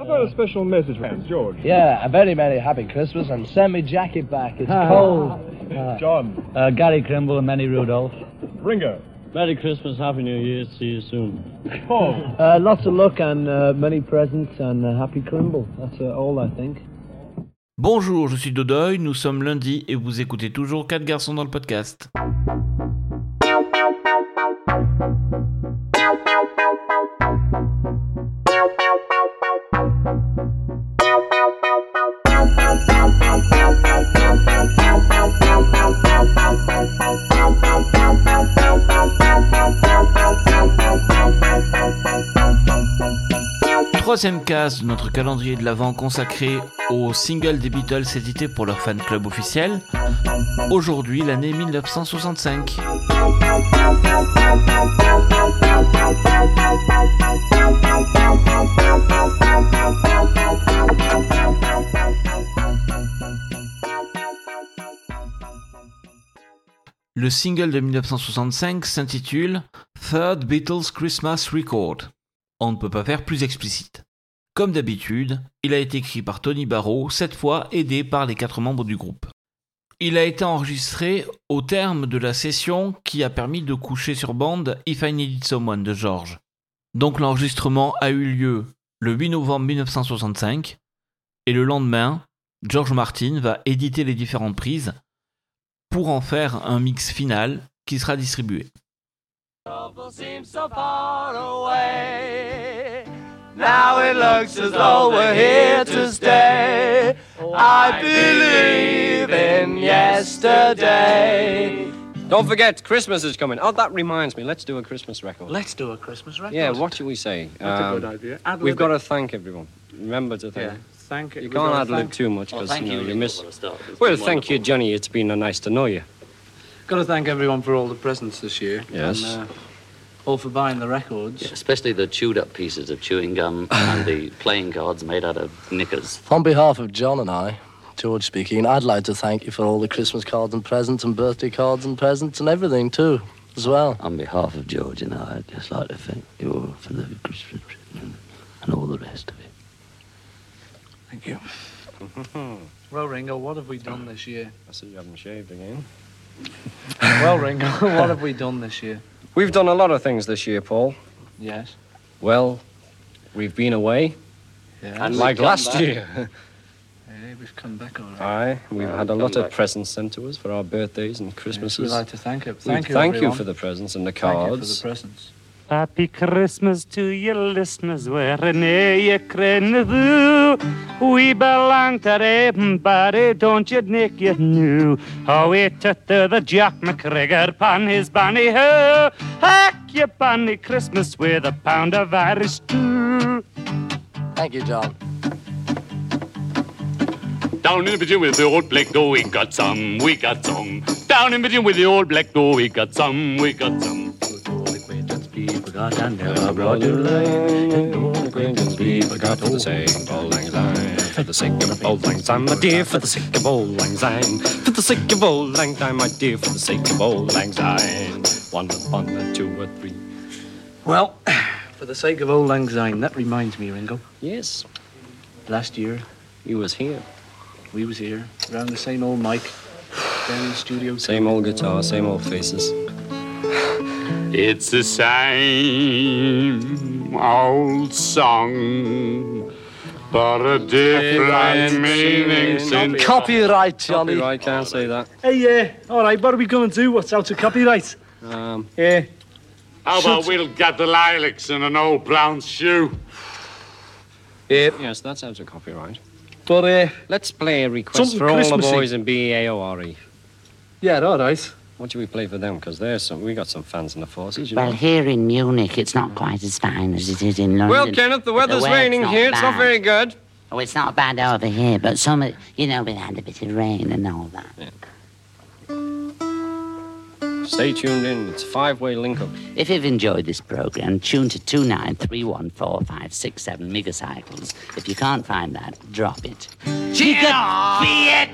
How about a special message from George? Yeah, a very, very happy Christmas and send me jacket back. It's cold. John. Uh, Gary Crimble and Manny Rudolph. Ringo. Merry Christmas, Happy New Year, see you soon. Paul. Uh, lots of luck and uh, many presents and uh, happy Crimble. That's uh, all I think. Bonjour, je suis Dodoy, nous sommes lundi et vous écoutez toujours 4 garçons dans le podcast. Troisième case de notre calendrier de l'Avent consacré aux singles des Beatles édités pour leur fan club officiel. Aujourd'hui, l'année 1965. Le single de 1965 s'intitule Third Beatles Christmas Record. On ne peut pas faire plus explicite. Comme d'habitude, il a été écrit par Tony Barrow, cette fois aidé par les quatre membres du groupe. Il a été enregistré au terme de la session qui a permis de coucher sur bande If I Needed Someone de George. Donc l'enregistrement a eu lieu le 8 novembre 1965 et le lendemain, George Martin va éditer les différentes prises pour en faire un mix final qui sera distribué. Now it looks as though we're here to stay. I believe in yesterday. Don't forget, Christmas is coming. Oh, that reminds me. Let's do a Christmas record. Let's do a Christmas record. Yeah, what should we say? That's Um, a good idea. Ad We've got to thank everyone. Remember to thank. Yeah, thank You we've can't gotta ad lib too much because thank you, know, you, you miss. for the start. It's Well, been thank you. Johnny. It's been nice to know you. Got to thank everyone for all the presents this year. Yes. And, uh, all for buying the records. Yeah, especially the chewed up pieces of chewing gum and the playing cards made out of knickers. On behalf of John and I, George speaking, I'd like to thank you for all the Christmas cards and presents and birthday cards and presents and everything too, as well. On behalf of George and I, I'd just like to thank you all for the Christmas present and all the rest of it. Thank you. well, Ringo, what have we done this year? I see you haven't shaved again. well, Ringo, what have we done this year? We've done a lot of things this year, Paul. Yes. Well, we've been away, Yeah. And like last back. year. yeah, we've come back all right. Aye, we've Uh, had a lot back. of presents sent to us for our birthdays and Yes, Christmases. we'd like to thank you. We Thank you, thank you for the presents and the Thank you for the cards. presents. Happy Christmas to you listeners, wherever you crenadu. We belong to everybody, don't you, Nick, you knew. How we tutter the Jack McGregor pan his banny ho. Hack your banny Christmas with a pound of Irish stew. Thank you, John. Down in the pigeon with the old black door, we got some, we got some. Down in the pigeon with the old black door, we got some, we got some. Brought you line, no acquaintance be forgot for the sake of old lang syne. For the sake of old lang syne, my dear, for the sake of old lang syne. For the sake of old lang syne, my dear, for the sake of old lang syne. One, one, a two, a three. Well, for the sake of old lang syne, that reminds me, Ringo. Yes, Last year, he was here. we was here, around the same old mic, down in the studio. Same old guitar, same old faces. It's the same old song, but a different meaning since. Copyright, Johnny. Copyright, can't say that. Hey, yeah, all right, what are we going to do? What's out of copyright? Um, Yeah. How about we'll get the lilacs in an old brown shoe? yes, that's out of copyright. But, uh, Let's play a request Something for all the boys in B-A-O-R-E. yeah, all right. What should we play for them? Because there's some, we got some fans in the forces, you Well, know. here in Munich, it's not quite as fine as it is in London. Well, Kenneth, the But weather's weather's raining not here. It's not very good. Oh, it's not bad over here, but some, you know, we've had a bit of rain and all that. Stay tuned in. It's five-way link-up. If you've enjoyed this program, tune to 29314567 megacycles. If you can't find that, drop it. Be a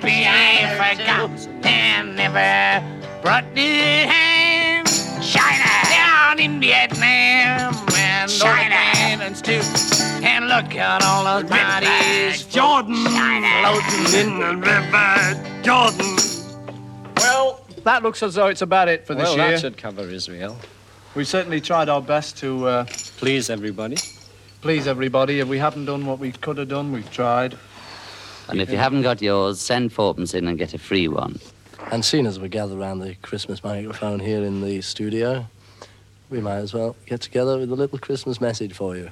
queen, be I forgot, and never brought the hand. China down in Vietnam, and China islands too, and look at all those bodies. Jordan floating in the river. Jordan. Well, that looks as though it's about it for this well, year. that should cover Israel. We certainly tried our best to uh, Please, everybody. please everybody. If we haven't done what we could have done, we've tried. And if you haven't got yours, send fourpence in and get a free one. And seeing as we gather around the Christmas microphone here in the studio, we might as well get together with a little Christmas message for you.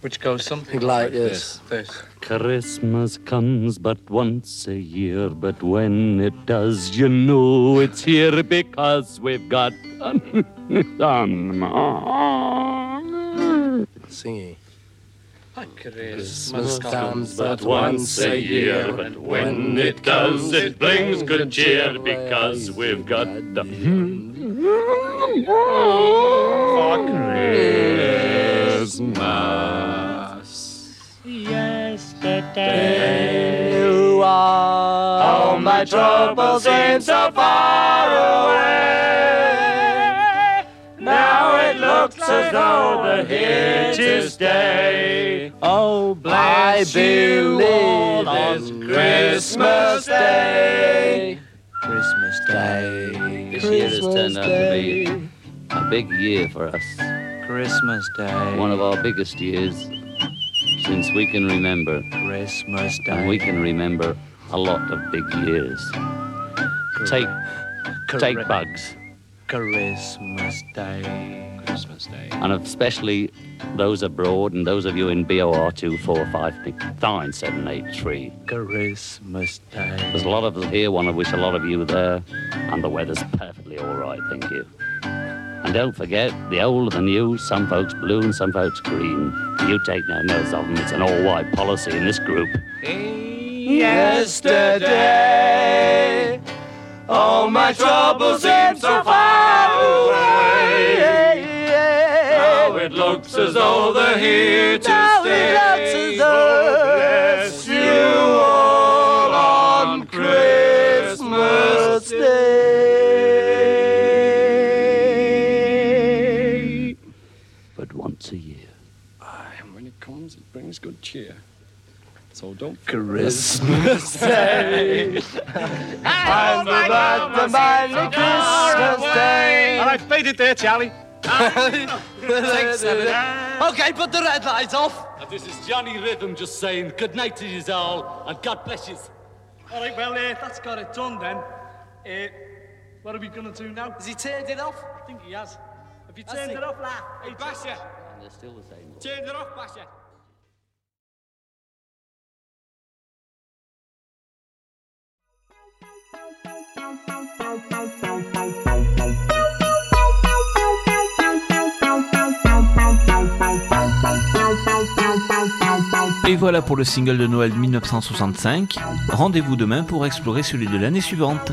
Which goes something Like this. This. Christmas comes but once a year, but when it does, you know it's here because we've got some. Singing. Christmas comes but once a year, but when it does, it brings good cheer because we've got the hmm. for Christmas. Yesterday. You are all my troubles seem so far away. Now it looks as though they're here to stay. Oh, I bless you all it's on Christmas Day. Christmas Day. This year has turned out to be a big year for us. Christmas Day. One of our biggest years since we can remember. Christmas Day. And we can remember a lot of big years. Take, take bugs. Christmas Day. Christmas Day. And especially those abroad and those of you in BOR 2459783. Christmas Day. There's a lot of us here, one of which a lot of you there, and the weather's perfectly all right, thank you. And don't forget, the old and the new, some folks blue and some folks green. You take no notice of them, it's an all-white policy in this group. Yesterday, all my troubles seem so far away. Now it looks as though they're here to stay. Oh, bless you all on Christmas Day. But once a year. Aye, and when it comes, it brings good cheer. So don't Christmas Day. I'm about to mind the Christmas Day. All right, fade it there, Charlie. Okay, put the red lights off. This is Johnny Rhythm just saying good night to you all and God bless you. All right, well, uh, that's got it done then. Uh, what are we going to do now? Has he turned it off? I think he has. Have you turned he? it off, lad? Hey, Basher, And they're still the same. turned it off, Basher. Et voilà pour le single de Noël 1965. Rendez-vous demain pour explorer celui de l'année suivante.